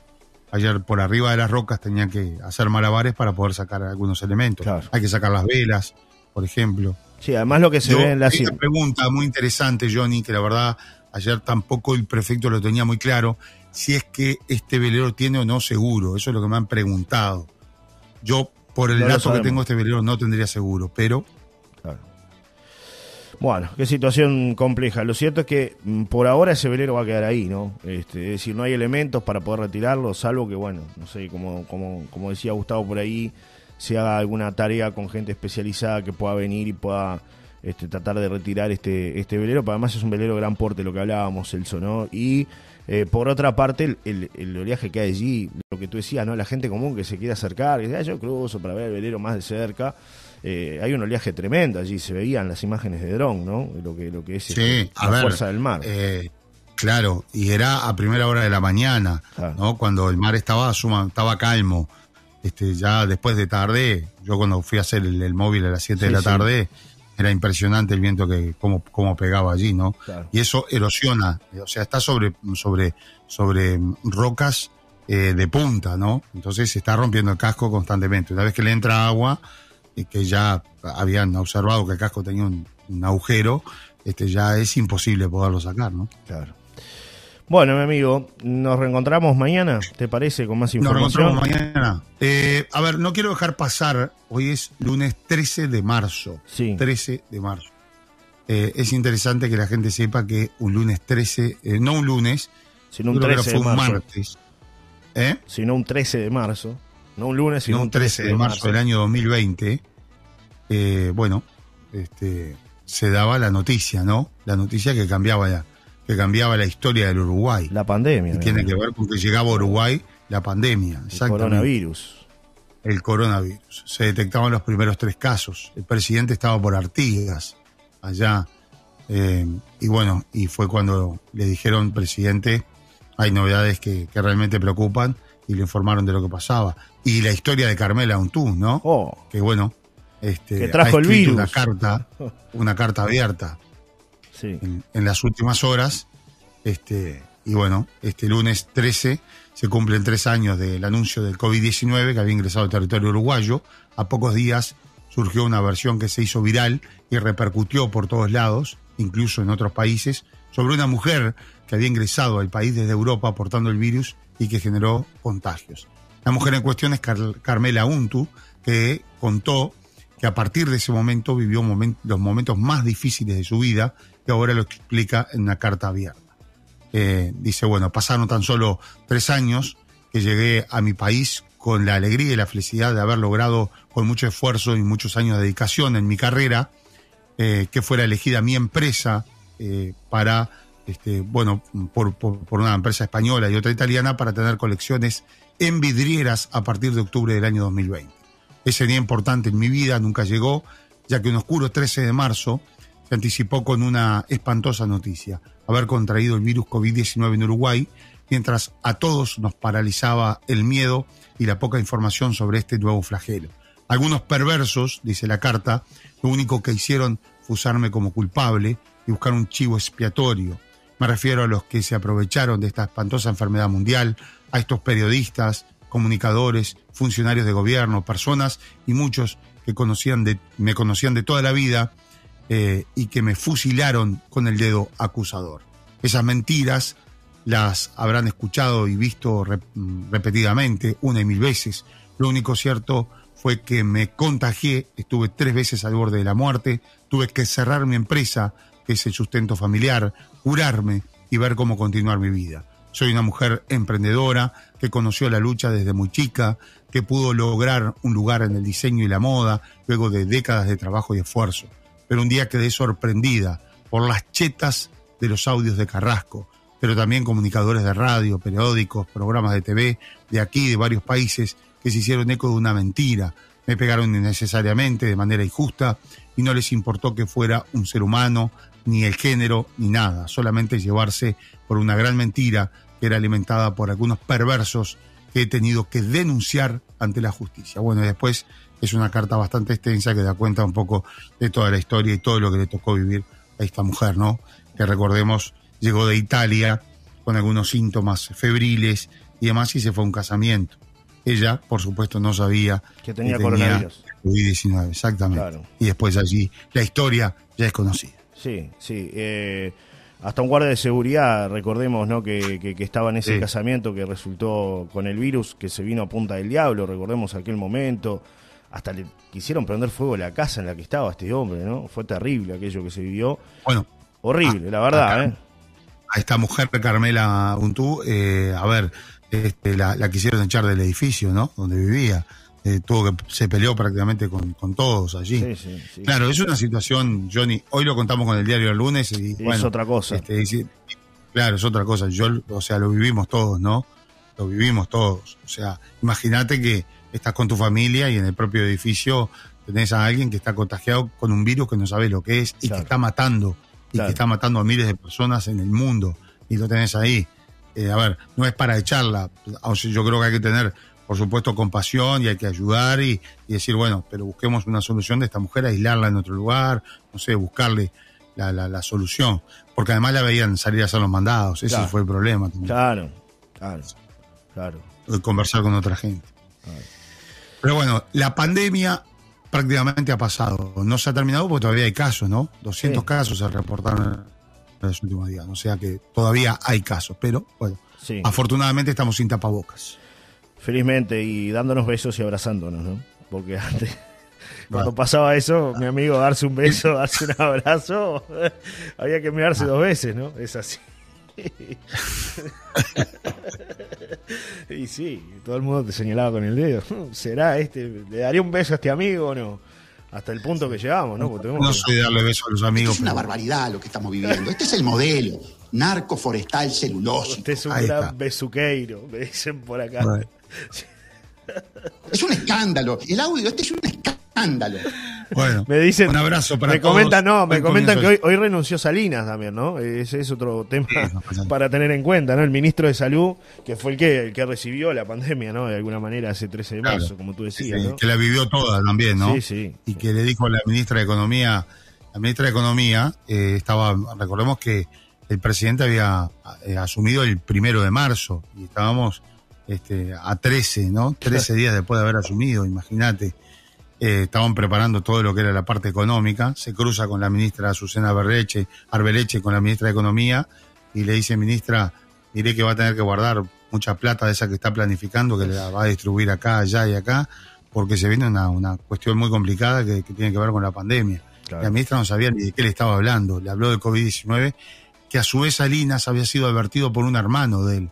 Speaker 6: Ayer por arriba de las rocas tenían que hacer malabares para poder sacar algunos elementos.
Speaker 5: Claro.
Speaker 6: Hay que sacar las velas, por ejemplo.
Speaker 5: Sí, además lo que se
Speaker 6: Yo-
Speaker 5: ve en la
Speaker 6: hay una pregunta muy interesante, Johnny, que la verdad ayer tampoco el prefecto lo tenía muy claro, si es que este velero tiene o no seguro. Eso es lo que me han preguntado. Yo, por el
Speaker 5: No
Speaker 6: que tengo, este velero no tendría seguro, pero
Speaker 5: Claro. Bueno, qué situación compleja. Lo cierto es que mm, por ahora ese velero va a quedar ahí, ¿no? Este, es decir, no hay elementos para poder retirarlo, salvo que, bueno, no sé, como, como, como decía Gustavo por ahí, se haga alguna tarea con gente especializada que pueda venir y pueda este, tratar de retirar este, este velero, pero además es un velero gran porte, lo que hablábamos, Celso, ¿no? Y eh, por otra parte, el, el, el oleaje que hay allí, lo que tú decías, ¿no? La gente común que se quiere acercar, que dice, "Ah, yo cruzo para ver el velero más de cerca. Eh, hay un oleaje tremendo allí, se veían las imágenes de dron, ¿no? Lo que, lo que es
Speaker 6: Sí, a
Speaker 5: la
Speaker 6: ver,
Speaker 5: fuerza del mar.
Speaker 6: eh, claro, y era a primera hora de la mañana, ¿no? Cuando el mar estaba suma, estaba calmo. Este, ya después de tarde, yo cuando fui a hacer el, el móvil a las 7 de la
Speaker 5: sí.
Speaker 6: Era impresionante el viento que cómo, cómo pegaba allí, ¿no?
Speaker 5: Claro.
Speaker 6: Y eso erosiona, o sea, está sobre, sobre, sobre rocas eh, de punta, ¿no? Entonces se está rompiendo el casco constantemente. Una vez que le entra agua, y que ya habían observado que el casco tenía un, un agujero, este ya es imposible poderlo sacar, ¿no?
Speaker 5: Claro. Bueno, mi amigo, nos reencontramos mañana, ¿te parece? Con más
Speaker 6: Nos
Speaker 5: información.
Speaker 6: reencontramos mañana. Eh, a ver, no quiero dejar pasar, hoy es lunes 13 de marzo.
Speaker 5: Sí.
Speaker 6: 13 de marzo. Eh, es interesante que la gente sepa que un lunes 13, eh, no un lunes,
Speaker 5: Sino un
Speaker 6: creo que
Speaker 5: 13
Speaker 6: fue
Speaker 5: de
Speaker 6: un
Speaker 5: marzo.
Speaker 6: martes. ¿Eh?
Speaker 5: Sino un 13 de marzo. No un lunes, sino
Speaker 6: sino un 13 de marzo del año 2020, eh, bueno, este, se daba la noticia, ¿no? La noticia que cambiaba la, que cambiaba la historia del Uruguay.
Speaker 5: La pandemia.
Speaker 6: Y tiene que ver con que llegaba a Uruguay la pandemia,
Speaker 5: El
Speaker 6: exactamente.
Speaker 5: coronavirus.
Speaker 6: El coronavirus. Se detectaban los primeros tres casos. El presidente estaba por Artigas, allá. eh, y bueno, y fue cuando le dijeron, presidente, hay novedades que, que realmente preocupan, y le informaron de lo que pasaba. Y la historia de Carmela Untú, ¿no? Que bueno, este,
Speaker 5: Oh. Que trajo
Speaker 6: ha
Speaker 5: el virus.
Speaker 6: una carta, una carta abierta En, las últimas horas. Este, y bueno, este lunes 13 se cumplen tres años del anuncio del COVID-19 que había ingresado al territorio uruguayo. A pocos días surgió una versión que se hizo viral y repercutió por todos lados, incluso en otros países, sobre una mujer que había ingresado al país desde Europa portando el virus y que generó contagios. La mujer en cuestión es Car- Carmela Untu, que contó que a partir de ese momento vivió los momentos más difíciles de su vida, que ahora lo explica en una carta abierta. Eh, dice, bueno, pasaron tan solo tres años que llegué a mi país con la alegría y la felicidad de haber logrado con mucho esfuerzo y muchos años de dedicación en mi carrera eh, que fuera elegida mi empresa eh, para, este, bueno, por, por- por una empresa española y otra italiana para tener colecciones en vidrieras a partir de octubre del año 2020. Ese día importante en mi vida nunca llegó, ya que un oscuro 13 de marzo se anticipó con una espantosa noticia, haber contraído el virus COVID-19 en Uruguay, mientras a todos nos paralizaba el miedo y la poca información sobre este nuevo flagelo. Algunos perversos, dice la carta, lo único que hicieron fue usarme como culpable y buscar un chivo expiatorio. Me refiero a los que se aprovecharon de esta espantosa enfermedad mundial, a estos periodistas, comunicadores, funcionarios de gobierno, personas y muchos que conocían de, me conocían de toda la vida eh, y que me fusilaron con el dedo acusador. Esas mentiras las habrán escuchado y visto rep- repetidamente, una y mil veces. Lo único cierto fue que me contagié, estuve tres veces al borde de la muerte, tuve que cerrar mi empresa, que es el sustento familiar, curarme y ver cómo continuar mi vida. Soy una mujer emprendedora que conoció la lucha desde muy chica, que pudo lograr un lugar en el diseño y la moda luego de décadas de trabajo y esfuerzo. Pero un día quedé sorprendida por las chetas de los audios de Carrasco, pero también comunicadores de radio, periódicos, programas de TV de aquí, de varios países, que se hicieron eco de una mentira. Me pegaron innecesariamente, de manera injusta, y no les importó que fuera un ser humano, ni el género, ni nada, solamente llevarse por una gran mentira que era alimentada por algunos perversos que he tenido que denunciar ante la justicia. Bueno, y después es una carta bastante extensa que da cuenta un poco de toda la historia y todo lo que le tocó vivir a esta mujer, ¿no? Que recordemos, llegó de Italia con algunos síntomas febriles y demás y se fue a un casamiento. Ella, por supuesto, no sabía
Speaker 5: Que tenía coronavirus.
Speaker 6: COVID-19, exactamente.
Speaker 5: Claro.
Speaker 6: Y después allí la historia ya es conocida.
Speaker 5: Sí, sí. eh, hasta un guardia de seguridad, recordemos, ¿no? Que, que- que estaba en ese
Speaker 6: Sí.
Speaker 5: casamiento que resultó con el virus, que se vino a punta del diablo, recordemos aquel momento. Hasta le quisieron prender fuego a la casa en la que estaba este hombre, ¿no? Fue terrible aquello que se vivió.
Speaker 6: Bueno,
Speaker 5: Horrible, la verdad,
Speaker 6: acá-
Speaker 5: ¿eh?
Speaker 6: a esta mujer Carmela Untú, eh, a ver, este, la, la quisieron echar del edificio, ¿no? Donde vivía. eh, tuvo que se peleó prácticamente con, con todos allí.
Speaker 5: Sí, sí, sí.
Speaker 6: Claro, es una situación, Johnny. Hoy lo contamos con el diario el lunes y,
Speaker 5: es otra cosa.
Speaker 6: este, y claro, es otra cosa. Yo, o sea, lo vivimos todos, ¿no? Lo vivimos todos. O sea, imagínate que estás con tu familia y en el propio edificio tenés a alguien que está contagiado con un virus que no sabes lo que es y
Speaker 5: Claro.
Speaker 6: que está matando y
Speaker 5: Claro.
Speaker 6: que está matando a miles de personas en el mundo y lo tenés ahí. Eh, a ver, no es para echarla. Yo creo que hay que tener, por supuesto, compasión y hay que ayudar y, y decir, bueno, pero busquemos una solución de esta mujer, aislarla en otro lugar, no sé, buscarle la, la, la solución. Porque además la veían salir a hacer los mandados. Ese
Speaker 5: Claro.
Speaker 6: fue el problema también.
Speaker 5: Claro, claro, claro.
Speaker 6: de conversar con otra gente. Pero bueno, la pandemia prácticamente ha pasado. No se ha terminado porque todavía hay casos, ¿no? 200
Speaker 5: Sí.
Speaker 6: casos se reportaron en los últimos días. O sea que todavía hay casos, pero bueno,
Speaker 5: Sí.
Speaker 6: afortunadamente estamos sin tapabocas.
Speaker 5: Felizmente y dándonos besos y abrazándonos, ¿no? Porque antes, cuando pasaba eso, mi amigo, darse un beso, darse un abrazo, había que mirarse dos veces, ¿no? Es así. y sí, todo el mundo te señalaba con el dedo. ¿Será este? ¿Le daría un beso a este amigo o no? Hasta el punto que llegamos, ¿no? Porque
Speaker 6: No soy de darle besos a los amigos.
Speaker 11: es una
Speaker 6: pero-
Speaker 11: barbaridad lo que estamos viviendo. Este es el modelo. Narco forestal celulósico.
Speaker 5: Usted es un
Speaker 6: Ahí
Speaker 5: gran
Speaker 6: está.
Speaker 5: besuqueiro, me dicen por acá.
Speaker 11: Es un escándalo. El audio este es un escándalo.
Speaker 6: Bueno,
Speaker 5: Me dicen,
Speaker 6: un abrazo para
Speaker 5: me
Speaker 6: todos.
Speaker 5: comentan, no, me comentan que hoy, hoy renunció Salinas también, ¿no? Ese es otro tema para tener en cuenta, ¿no? El ministro de Salud, que fue el que, el que recibió la pandemia, ¿no? De alguna manera, hace 13 de
Speaker 6: Claro.
Speaker 5: marzo, como tú decías,
Speaker 6: Sí,
Speaker 5: ¿no?
Speaker 6: que la vivió toda también, ¿no?
Speaker 5: Sí, sí.
Speaker 6: y que le dijo a la ministra de Economía, la ministra de Economía eh, estaba, recordemos que el presidente había eh, asumido el primero de marzo y estábamos este, a 13, ¿no? 13 días después de haber asumido, imagínate. Eh, estaban preparando todo lo que era la parte económica, se cruza con la ministra Azucena Berreche, Arbeleche, con la ministra de Economía, y le dice, ministra, diré que va a tener que guardar mucha plata de esa que está planificando, que la va a distribuir acá, allá y acá, porque se viene una, una cuestión muy complicada que, que tiene que ver con la pandemia.
Speaker 5: Claro.
Speaker 6: La ministra no sabía ni de qué le estaba hablando, le habló del COVID-19, que a su vez Salinas había sido advertido por un hermano de él,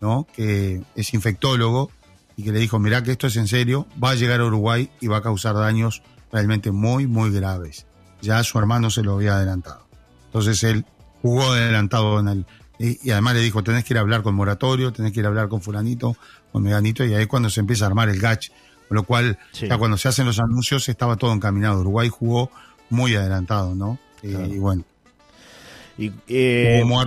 Speaker 6: ¿no? Que es infectólogo y que le dijo, mirá que esto es en serio, va a llegar a Uruguay y va a causar daños realmente muy, muy graves. Ya su hermano se lo había adelantado. Entonces él jugó adelantado en el... Y, y además le dijo, tenés que ir a hablar con Moratorio, tenés que ir a hablar con fulanito, con Meganito, y ahí es cuando se empieza a armar el gach. Con lo cual,
Speaker 5: Sí.
Speaker 6: ya cuando se hacen los anuncios estaba todo encaminado. Uruguay jugó muy adelantado, ¿no? Y,
Speaker 5: Claro.
Speaker 6: y bueno,
Speaker 5: Y, eh,
Speaker 6: hubo.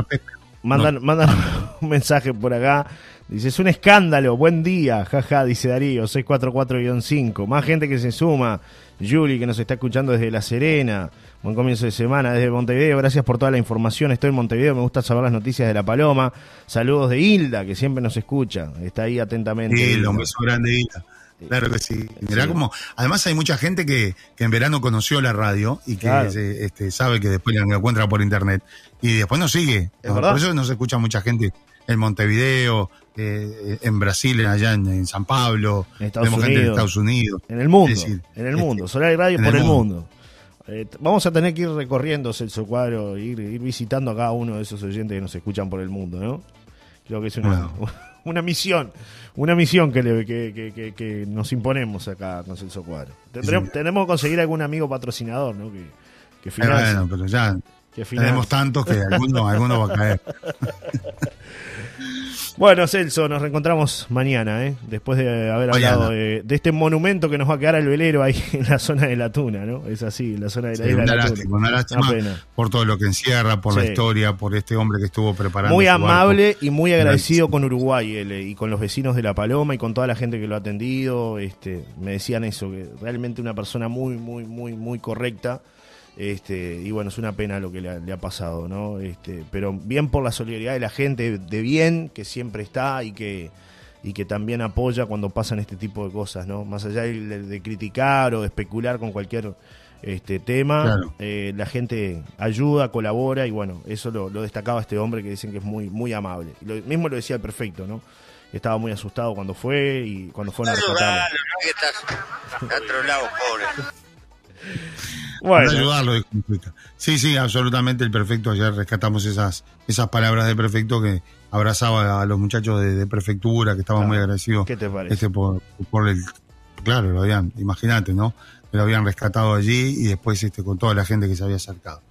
Speaker 5: Mandan, mandan un mensaje por acá. Dice, es un escándalo, buen día, jaja, dice Darío, 644-5. Más gente que se suma. Juli, que nos está escuchando desde La Serena. Buen comienzo de semana desde Montevideo. Gracias por toda la información. Estoy en Montevideo, me gusta saber las noticias de La Paloma. Saludos de Hilda, que siempre nos escucha. Está ahí atentamente.
Speaker 6: Sí,
Speaker 5: Hilda.
Speaker 6: un beso grande, Hilda. Claro que sí. Mirá
Speaker 5: Sí.
Speaker 6: como, además hay mucha gente que, que en verano conoció la radio y que
Speaker 5: Claro.
Speaker 6: se- este, sabe que después la encuentra por internet y después nos sigue.
Speaker 5: Es
Speaker 6: ¿no?
Speaker 5: verdad.
Speaker 6: Por eso nos escucha mucha gente en Montevideo, eh, en Brasil, allá en, en San Pablo.
Speaker 5: En Estados
Speaker 6: Tenemos gente en
Speaker 5: Unidos.
Speaker 6: Estados Unidos.
Speaker 5: En el mundo,
Speaker 6: decir,
Speaker 5: en el
Speaker 6: este,
Speaker 5: mundo. Solar y Radio por
Speaker 6: el mundo.
Speaker 5: mundo. Eh, vamos a tener que ir recorriendo Celso Cuadro, ir, ir visitando a cada uno de esos oyentes que nos escuchan por el mundo, ¿no? Creo que es una, una misión, una misión que, le- que, que- que- que nos imponemos acá con Celso Cuadro. Tendremos,
Speaker 6: Sí.
Speaker 5: tenemos que conseguir algún amigo patrocinador, ¿no? Que, que
Speaker 6: eh, bueno, pero ya tenemos tantos que alguno, alguno va a caer.
Speaker 5: Bueno, Celso, nos reencontramos mañana, ¿eh? Después de haber hablado de, de este monumento que nos va a quedar al velero ahí en la zona de la Tuna, ¿no? Es así, en la zona de la
Speaker 6: Sí,
Speaker 5: de
Speaker 6: una
Speaker 5: la
Speaker 6: lástima,
Speaker 5: Tuna.
Speaker 6: una lástima
Speaker 5: pena.
Speaker 6: por todo lo que encierra, por la historia, por este hombre que estuvo preparando.
Speaker 5: Muy
Speaker 6: barco.
Speaker 5: amable y muy agradecido con Uruguay él, eh, y con los vecinos de La Paloma y con toda la gente que lo ha atendido. Este, me decían eso, que realmente una persona muy, muy, muy, muy correcta. Este, y bueno, es una pena lo que le ha, le ha pasado, ¿no? Este, pero bien por la solidaridad de la gente de bien que siempre está y que y que también apoya cuando pasan este tipo de cosas, ¿no? Más allá de, de criticar o de especular con cualquier este tema,
Speaker 6: Claro.
Speaker 5: eh, la gente ayuda, colabora y bueno, eso lo, lo destacaba este hombre que dicen que es muy muy amable. Y lo mismo lo decía el perfecto, ¿no? Estaba muy asustado cuando fue y cuando fueron a rescatarlo.
Speaker 12: Está otro lado, pobre.
Speaker 5: Bueno.
Speaker 6: Para ayudarlo, Mujica. Sí, sí, absolutamente el perfecto. Ayer rescatamos esas, esas palabras del perfecto que abrazaba a los muchachos de, de prefectura, que estaban
Speaker 5: Claro.
Speaker 6: muy agradecidos
Speaker 5: ¿Qué te parece?
Speaker 6: este, por, por el claro, lo habían, imagínate, ¿no? Que lo habían rescatado allí y después este, con toda la gente que se había acercado.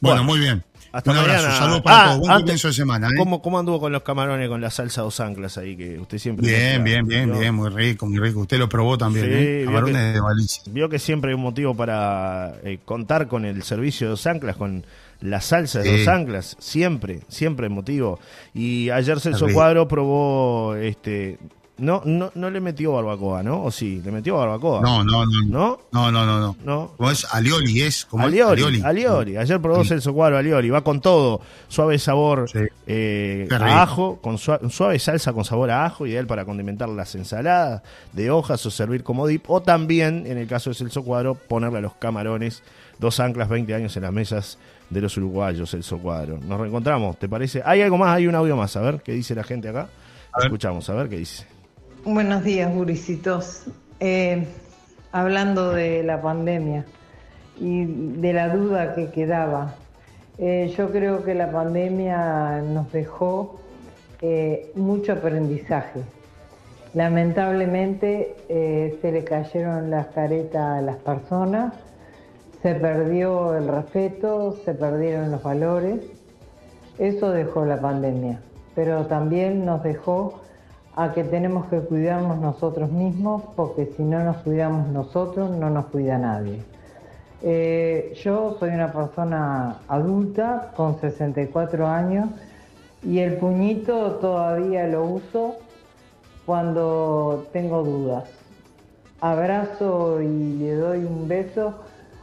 Speaker 6: Bueno,
Speaker 5: Bueno,
Speaker 6: muy bien.
Speaker 5: Hasta
Speaker 6: Un abrazo,
Speaker 5: mañana.
Speaker 6: saludos para
Speaker 5: Ah,
Speaker 6: todos. Buen
Speaker 5: antes-
Speaker 6: comienzo de semana, ¿eh?
Speaker 5: ¿Cómo, ¿Cómo anduvo con los camarones, con la salsa dos anclas ahí que usted siempre...
Speaker 6: Bien, bien, bien, bien, muy rico, muy rico. Usted lo probó también,
Speaker 5: Sí,
Speaker 6: ¿eh? Camarones
Speaker 5: que-
Speaker 6: de Valicia.
Speaker 5: Vio que siempre hay un motivo para eh, contar con el servicio de dos anclas, con la salsa de
Speaker 6: Sí.
Speaker 5: dos anclas, siempre, siempre hay motivo. Y ayer Celso. Cuadro probó, este, no, no, no le metió barbacoa, ¿no? ¿O sí? ¿Le metió barbacoa?
Speaker 6: No, no, no.
Speaker 5: ¿No?
Speaker 6: No, no, no, no.
Speaker 5: No.
Speaker 6: ¿Cómo es? Alioli es. como
Speaker 5: Alioli, Alioli. Ayer probó
Speaker 6: Sí.
Speaker 5: Celso Cuadro Alioli. Va con todo. Suave sabor
Speaker 6: Sí.
Speaker 5: eh, a ajo, con sua- suave salsa con sabor a ajo, ideal para condimentar las ensaladas de hojas o servir como dip. O también, en el caso de Celso Cuadro, ponerle a los camarones dos anclas 20 años en las mesas de los uruguayos, Celso Cuadro. Nos reencontramos, ¿te parece? Hay algo más, hay un audio más. A ver qué dice la gente acá. Escuchamos, a ver qué dice.
Speaker 13: Buenos días, gurisitos. Eh, hablando de la pandemia y de la duda que quedaba, eh, yo creo que la pandemia nos dejó eh, mucho aprendizaje. Lamentablemente eh, se le cayeron las caretas a las personas, se perdió el respeto, se perdieron los valores. Eso dejó la pandemia, pero también nos dejó a que tenemos que cuidarnos nosotros mismos, porque si no nos cuidamos nosotros, no nos cuida nadie. Eh, yo soy una persona adulta con 64 años y el puñito todavía lo uso cuando tengo dudas. Abrazo y le doy un beso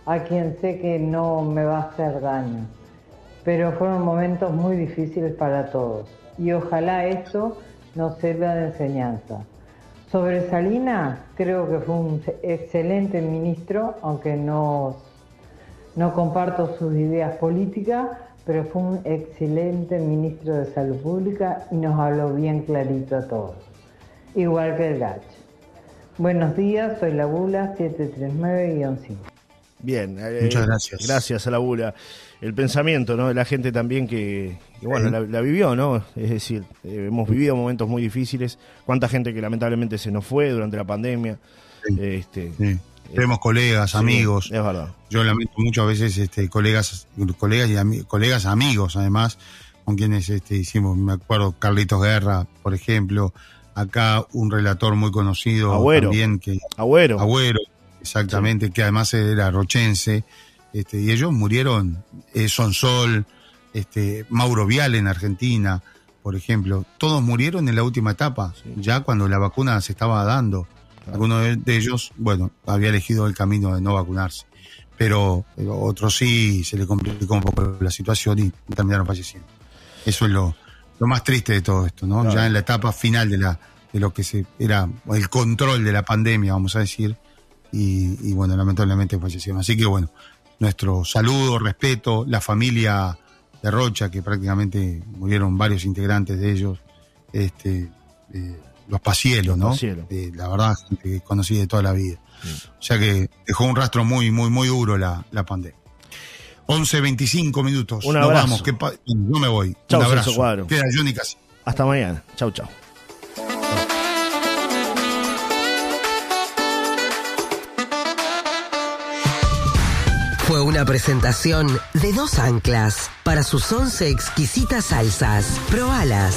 Speaker 13: a quien sé que no me va a hacer daño. Pero fueron momentos muy difíciles para todos y ojalá esto nos sirva de enseñanza. Sobre Salina, creo que fue un excelente ministro, aunque no, no comparto sus ideas políticas, pero fue un excelente ministro de Salud Pública y nos habló bien clarito a todos, igual que el Gach. Buenos días, soy la Bula 739-5.
Speaker 5: Bien, eh,
Speaker 6: Muchas gracias.
Speaker 5: Gracias a la bula. El pensamiento, ¿no? De la gente también que, que, bueno,
Speaker 6: Sí.
Speaker 5: la, la vivió, ¿no? Es decir, eh, hemos vivido momentos muy difíciles. Cuánta gente que lamentablemente se nos fue durante la pandemia. Este,
Speaker 6: Sí. Tenemos colegas,
Speaker 5: sí,
Speaker 6: amigos.
Speaker 5: Es verdad.
Speaker 6: Yo lamento muchas veces este, colegas, colegas y colegas amigos, además, con quienes este, hicimos, me acuerdo, Carlitos Guerra, por ejemplo, acá un relator muy conocido
Speaker 5: Agüero.
Speaker 6: también, que
Speaker 5: Agüero.
Speaker 6: Agüero, exactamente, que además era rochense, este, y ellos murieron, eh, Sonsol, este, Mauro Vial en Argentina, por ejemplo, todos murieron en la última etapa, ya cuando la vacuna se estaba dando. Alguno de, de ellos, bueno, había elegido el camino de no vacunarse, pero otros sí se le complicó un poco la situación y terminaron falleciendo. Eso es lo, lo más triste de todo esto, ¿no?
Speaker 5: Claro.
Speaker 6: Ya en la etapa final de la de lo que se era el control de la pandemia, vamos a decir, y, y bueno, lamentablemente fallecieron. Así que bueno, nuestro saludo, respeto, la familia de Rocha, que prácticamente murieron varios integrantes de ellos, este, eh, los Pacielos, ¿no?
Speaker 5: Pacielo.
Speaker 6: Eh, la verdad, gente que conocí de toda la vida. O sea que dejó un rastro muy, muy, muy duro la, la pandemia. 11, 25 minutos.
Speaker 5: Un
Speaker 6: Nos
Speaker 5: abrazo.
Speaker 6: vamos. que pa- no me voy.
Speaker 5: Chau,
Speaker 6: un abrazo. Queda Johnny Casi.
Speaker 5: Hasta mañana. Chau, chau.
Speaker 3: Fue una presentación de dos anclas para sus once exquisitas salsas. Probalas.